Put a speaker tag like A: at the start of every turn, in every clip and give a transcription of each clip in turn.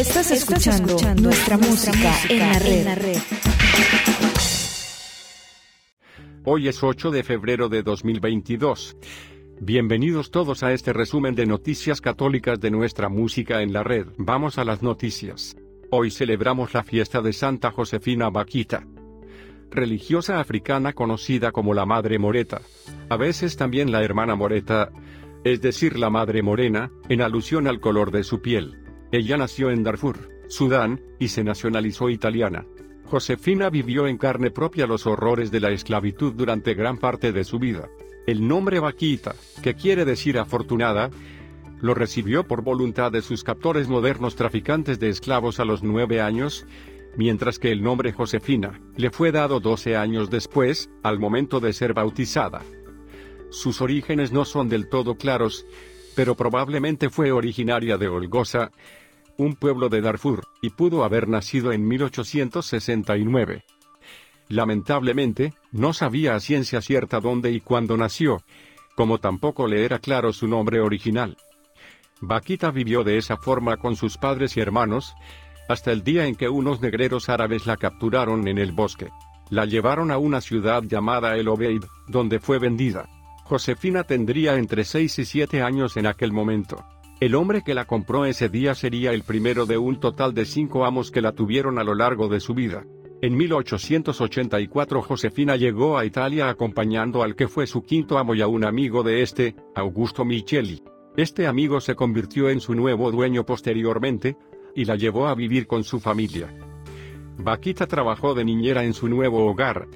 A: Estás escuchando, nuestra, música, en, la red. la red.
B: Hoy es 8 de febrero de 2022. Bienvenidos todos a este resumen de noticias católicas de nuestra música en la red. Vamos a las noticias. Hoy celebramos la fiesta de Santa Josefina Vaquita, religiosa africana conocida como la Madre Moreta, a veces también la Hermana Moreta, es decir, la Madre Morena, en alusión al color de su piel. Ella nació en Darfur, Sudán, y se nacionalizó italiana. Josefina vivió en carne propia los horrores de la esclavitud durante gran parte de su vida. El nombre Vaquita, que quiere decir afortunada, lo recibió por voluntad de sus captores modernos traficantes de esclavos a los nueve años, mientras que el nombre Josefina le fue dado doce años después, al momento de ser bautizada. Sus orígenes no son del todo claros, pero probablemente fue originaria de Olgoza, un pueblo de Darfur, y pudo haber nacido en 1869. Lamentablemente, no sabía a ciencia cierta dónde y cuándo nació, como tampoco le era claro su nombre original. Vaquita vivió de esa forma con sus padres y hermanos, hasta el día en que unos negreros árabes la capturaron en el bosque. La llevaron a una ciudad llamada El Obeid, donde fue vendida. Josefina tendría entre 6 y 7 años en aquel momento. El hombre que la compró ese día sería el primero de un total de cinco amos que la tuvieron a lo largo de su vida. En 1884 Josefina llegó a Italia acompañando al que fue su quinto amo y a un amigo de este, Augusto Micheli. Este amigo se convirtió en su nuevo dueño posteriormente, y la llevó a vivir con su familia. Vaquita trabajó de niñera en su nuevo hogar,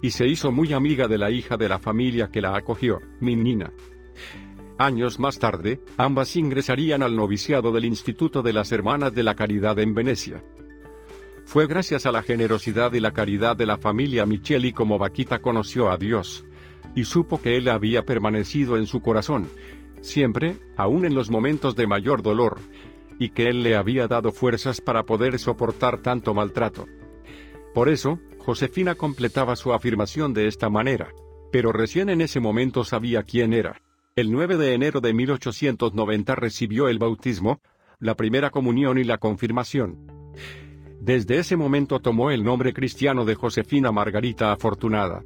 B: y se hizo muy amiga de la hija de la familia que la acogió, Minina. Años más tarde, ambas ingresarían al noviciado del Instituto de las Hermanas de la Caridad en Venecia. Fue gracias a la generosidad y la caridad de la familia Micheli como Vaquita conoció a Dios, y supo que Él había permanecido en su corazón, siempre, aun en los momentos de mayor dolor, y que Él le había dado fuerzas para poder soportar tanto maltrato. Por eso, Josefina completaba su afirmación de esta manera, pero recién en ese momento sabía quién era. El 9 de enero de 1890 recibió el bautismo, la primera comunión y la confirmación. Desde ese momento tomó el nombre cristiano de Josefina Margarita Afortunada.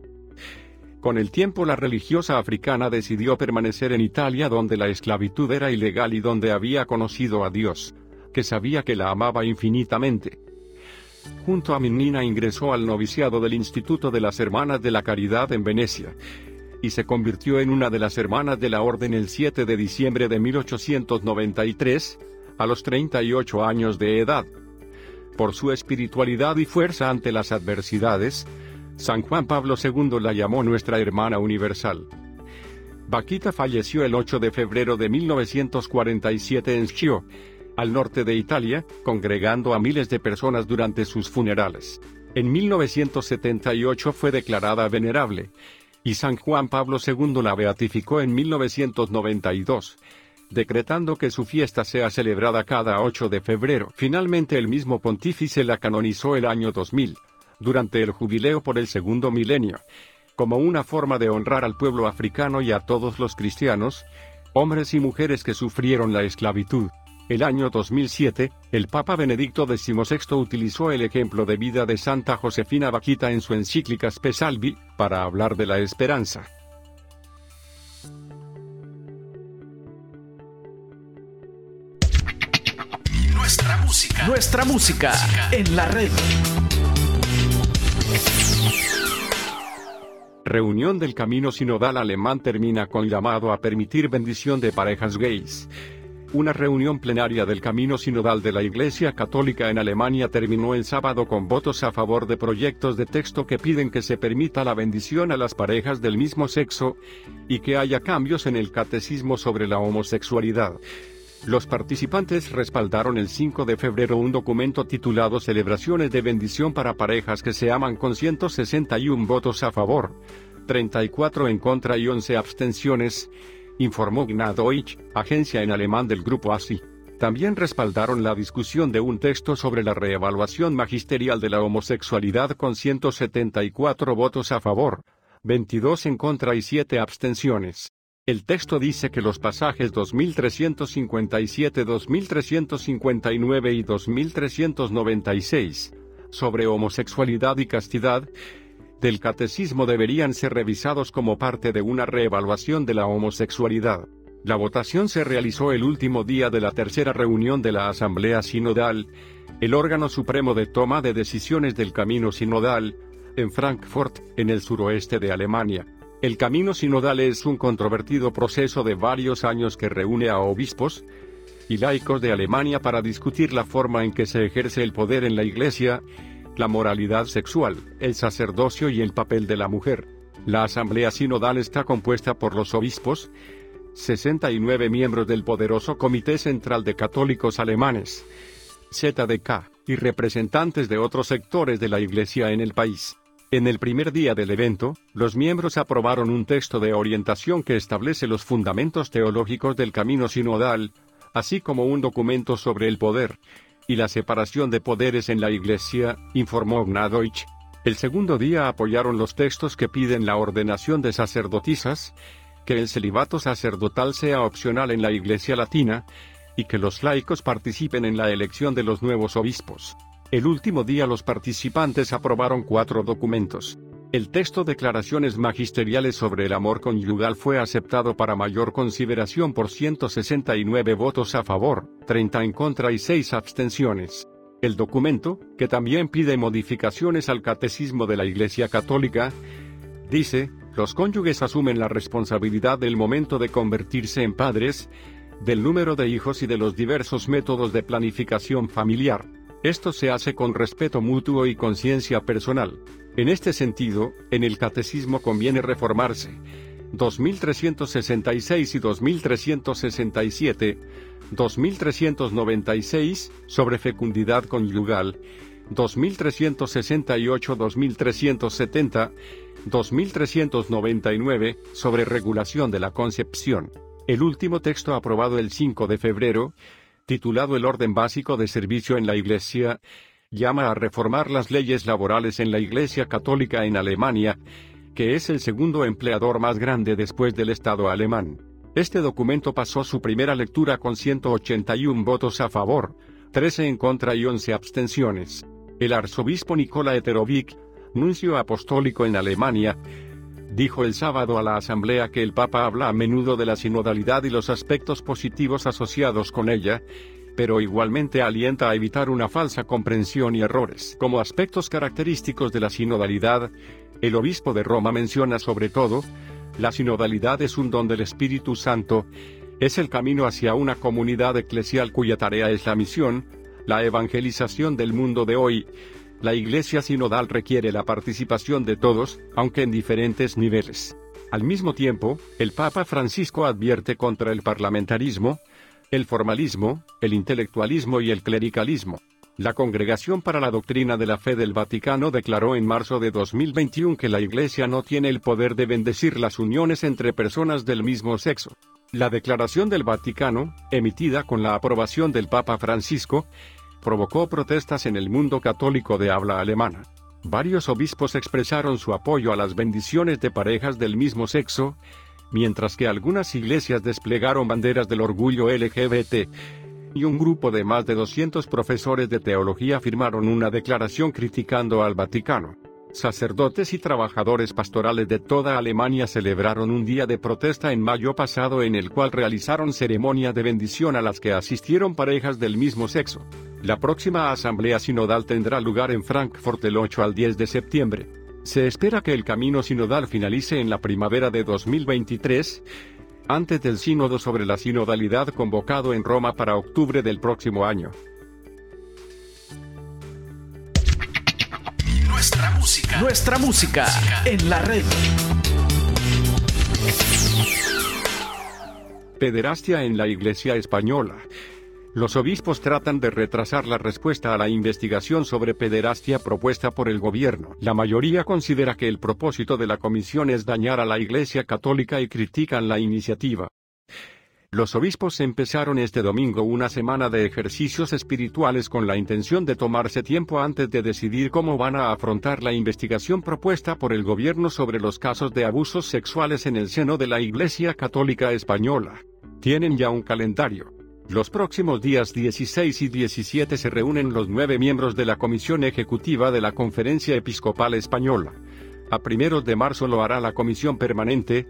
B: Con el tiempo la religiosa africana decidió permanecer en Italia donde la esclavitud era ilegal y donde había conocido a Dios, que sabía que la amaba infinitamente. Junto a Minina ingresó al noviciado del Instituto de las Hermanas de la Caridad en Venecia, y se convirtió en una de las hermanas de la orden el 7 de diciembre de 1893, a los 38 años de edad. Por su espiritualidad y fuerza ante las adversidades, San Juan Pablo II la llamó nuestra hermana universal. Vaquita falleció el 8 de febrero de 1947 en Schio, al norte de Italia, congregando a miles de personas durante sus funerales. En 1978 fue declarada venerable, y San Juan Pablo II la beatificó en 1992, decretando que su fiesta sea celebrada cada 8 de febrero. Finalmente el mismo pontífice la canonizó el año 2000, durante el jubileo por el segundo milenio, como una forma de honrar al pueblo africano y a todos los cristianos, hombres y mujeres que sufrieron la esclavitud. El año 2007, el Papa Benedicto XVI utilizó el ejemplo de vida de Santa Josefina Vaquita en su encíclica Spesalvi, para hablar de la esperanza.
C: Nuestra música. Nuestra música en la red.
B: Reunión del Camino Sinodal Alemán termina con llamado a permitir bendición de parejas gays. Una reunión plenaria del Camino Sinodal de la Iglesia Católica en Alemania terminó el sábado con votos a favor de proyectos de texto que piden que se permita la bendición a las parejas del mismo sexo y que haya cambios en el catecismo sobre la homosexualidad. Los participantes respaldaron el 5 de febrero un documento titulado Celebraciones de bendición para parejas que se aman con 161 votos a favor, 34 en contra y 11 abstenciones, informó Gnadeutsch, agencia en alemán del grupo ASI. También respaldaron la discusión de un texto sobre la reevaluación magisterial de la homosexualidad con 174 votos a favor, 22 en contra y 7 abstenciones. El texto dice que los pasajes 2357, 2359 y 2396 sobre homosexualidad y castidad del catecismo deberían ser revisados como parte de una reevaluación de la homosexualidad. La votación se realizó el último día de la tercera reunión de la Asamblea Sinodal, el órgano supremo de toma de decisiones del Camino Sinodal, en Frankfurt, en el suroeste de Alemania. El camino sinodal es un controvertido proceso de varios años que reúne a obispos y laicos de Alemania para discutir la forma en que se ejerce el poder en la Iglesia, la moralidad sexual, el sacerdocio y el papel de la mujer. La Asamblea Sinodal está compuesta por los obispos, 69 miembros del poderoso Comité Central de Católicos Alemanes, ZDK, y representantes de otros sectores de la Iglesia en el país. En el primer día del evento, los miembros aprobaron un texto de orientación que establece los fundamentos teológicos del camino sinodal, así como un documento sobre el poder y la separación de poderes en la Iglesia, informó Gnadoich. El segundo día apoyaron los textos que piden la ordenación de sacerdotisas, que el celibato sacerdotal sea opcional en la Iglesia latina, y que los laicos participen en la elección de los nuevos obispos. El último día los participantes aprobaron cuatro documentos. El texto Declaraciones Magisteriales sobre el Amor Conyugal fue aceptado para mayor consideración por 169 votos a favor, 30 en contra y 6 abstenciones. El documento, que también pide modificaciones al Catecismo de la Iglesia Católica, dice, los cónyuges asumen la responsabilidad del momento de convertirse en padres, del número de hijos y de los diversos métodos de planificación familiar. Esto se hace con respeto mutuo y conciencia personal. En este sentido, en el catecismo conviene reformarse. 2366 y 2367, 2396, sobre fecundidad conyugal, 2368, 2370, 2399, sobre regulación de la concepción. El último texto aprobado el 5 de febrero, titulado El orden básico de servicio en la Iglesia, llama a reformar las leyes laborales en la Iglesia Católica en Alemania, que es el segundo empleador más grande después del Estado alemán. Este documento pasó su primera lectura con 181 votos a favor, 13 en contra y 11 abstenciones. El arzobispo Nicola Eterovic, nuncio apostólico en Alemania, dijo el sábado a la Asamblea que el Papa habla a menudo de la sinodalidad y los aspectos positivos asociados con ella, pero igualmente alienta a evitar una falsa comprensión y errores. Como aspectos característicos de la sinodalidad, el obispo de Roma menciona sobre todo, la sinodalidad es un don del Espíritu Santo, es el camino hacia una comunidad eclesial cuya tarea es la misión, la evangelización del mundo de hoy, la Iglesia sinodal requiere la participación de todos, aunque en diferentes niveles. Al mismo tiempo, el Papa Francisco advierte contra el parlamentarismo, el formalismo, el intelectualismo y el clericalismo. La Congregación para la Doctrina de la Fe del Vaticano declaró en marzo de 2021 que la Iglesia no tiene el poder de bendecir las uniones entre personas del mismo sexo. La Declaración del Vaticano, emitida con la aprobación del Papa Francisco, provocó protestas en el mundo católico de habla alemana. Varios obispos expresaron su apoyo a las bendiciones de parejas del mismo sexo, mientras que algunas iglesias desplegaron banderas del orgullo LGBT, y un grupo de más de 200 profesores de teología firmaron una declaración criticando al Vaticano. Sacerdotes y trabajadores pastorales de toda Alemania celebraron un día de protesta en mayo pasado en el cual realizaron ceremonia de bendición a las que asistieron parejas del mismo sexo. La próxima asamblea sinodal tendrá lugar en Frankfurt del 8 al 10 de septiembre. Se espera que el camino sinodal finalice en la primavera de 2023, antes del sínodo sobre la sinodalidad convocado en Roma para octubre del próximo año.
C: Nuestra música. Nuestra música en la red.
B: Pederastia en la Iglesia Española. Los obispos tratan de retrasar la respuesta a la investigación sobre pederastia propuesta por el gobierno. La mayoría considera que el propósito de la comisión es dañar a la Iglesia Católica y critican la iniciativa. Los obispos empezaron este domingo una semana de ejercicios espirituales con la intención de tomarse tiempo antes de decidir cómo van a afrontar la investigación propuesta por el gobierno sobre los casos de abusos sexuales en el seno de la Iglesia Católica Española. Tienen ya un calendario. Los próximos días 16 y 17 se reúnen los nueve miembros de la Comisión Ejecutiva de la Conferencia Episcopal Española. A primeros de marzo lo hará la Comisión Permanente,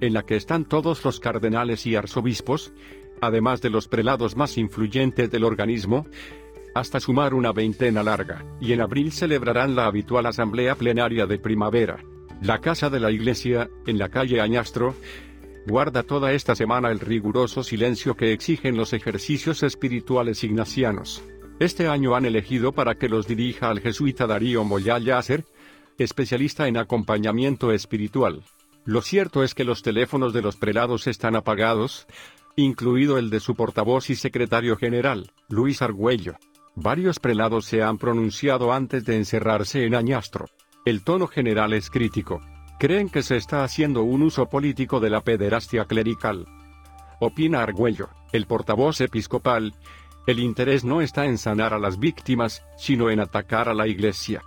B: en la que están todos los cardenales y arzobispos, además de los prelados más influyentes del organismo, hasta sumar una veintena larga, y en abril celebrarán la habitual asamblea plenaria de primavera. La Casa de la Iglesia, en la calle Añastro, guarda toda esta semana el riguroso silencio que exigen los ejercicios espirituales ignacianos. Este año han elegido para que los dirija al jesuita Darío Moyá Yasser, especialista en acompañamiento espiritual. Lo cierto es que los teléfonos de los prelados están apagados, incluido el de su portavoz y secretario general, Luis Argüello. Varios prelados se han pronunciado antes de encerrarse en Añastro. El tono general es crítico creen que se está haciendo un uso político de la pederastia clerical. Opina Argüello, el portavoz episcopal, el interés no está en sanar a las víctimas, sino en atacar a la Iglesia.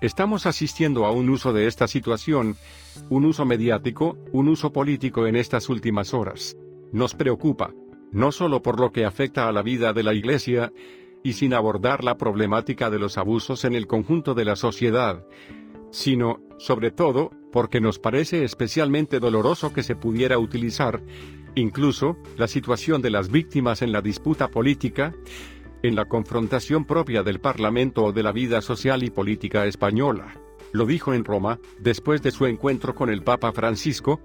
B: Estamos asistiendo a un uso de esta situación, un uso mediático, un uso político en estas últimas horas. Nos preocupa, no solo por lo que afecta a la vida de la Iglesia, y sin abordar la problemática de los abusos en el conjunto de la sociedad, sino, sobre todo, porque nos parece especialmente doloroso que se pudiera utilizar, incluso, la situación de las víctimas en la disputa política, en la confrontación propia del Parlamento o de la vida social y política española. Lo dijo en Roma, después de su encuentro con el Papa Francisco,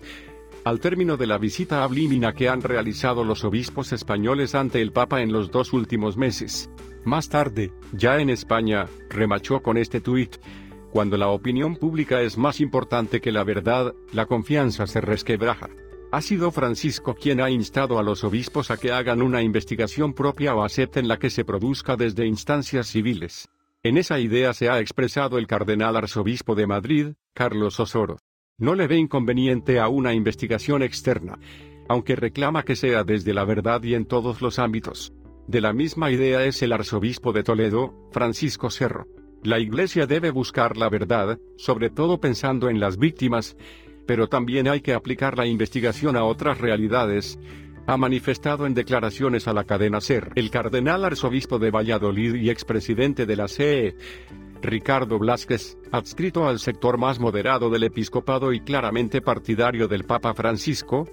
B: al término de la visita a que han realizado los obispos españoles ante el Papa en los dos últimos meses. Más tarde, ya en España, remachó con este tuit, cuando la opinión pública es más importante que la verdad, la confianza se resquebraja. Ha sido Francisco quien ha instado a los obispos a que hagan una investigación propia o acepten la que se produzca desde instancias civiles. En esa idea se ha expresado el cardenal arzobispo de Madrid, Carlos Osoro. No le ve inconveniente a una investigación externa, aunque reclama que sea desde la verdad y en todos los ámbitos. De la misma idea es el arzobispo de Toledo, Francisco Cerro. La Iglesia debe buscar la verdad, sobre todo pensando en las víctimas, pero también hay que aplicar la investigación a otras realidades, ha manifestado en declaraciones a la cadena SER el cardenal arzobispo de Valladolid y expresidente de la CE, Ricardo Blasquez, adscrito al sector más moderado del episcopado y claramente partidario del Papa Francisco,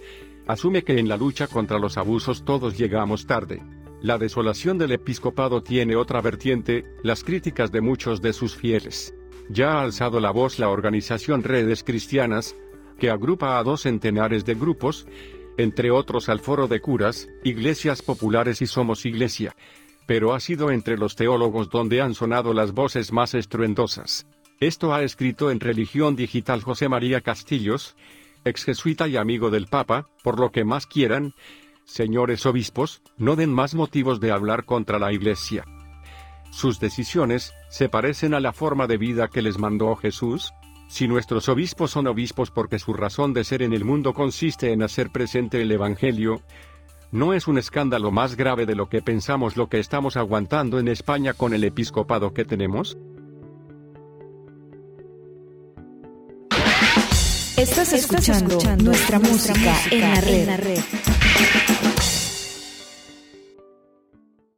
B: asume que en la lucha contra los abusos todos llegamos tarde. La desolación del episcopado tiene otra vertiente, las críticas de muchos de sus fieles. Ya ha alzado la voz la organización Redes Cristianas, que agrupa a dos centenares de grupos, entre otros al Foro de Curas, Iglesias Populares y Somos Iglesia, pero ha sido entre los teólogos donde han sonado las voces más estruendosas. Esto ha escrito en Religión Digital José María Castillos, ex jesuita y amigo del Papa, por lo que más quieran, señores obispos, no den más motivos de hablar contra la Iglesia. Sus decisiones, ¿se parecen a la forma de vida que les mandó Jesús? Si nuestros obispos son obispos porque su razón de ser en el mundo consiste en hacer presente el Evangelio, ¿no es un escándalo más grave de lo que pensamos lo que estamos aguantando en España con el episcopado que tenemos?
A: Estás escuchando, nuestra, música, en la red.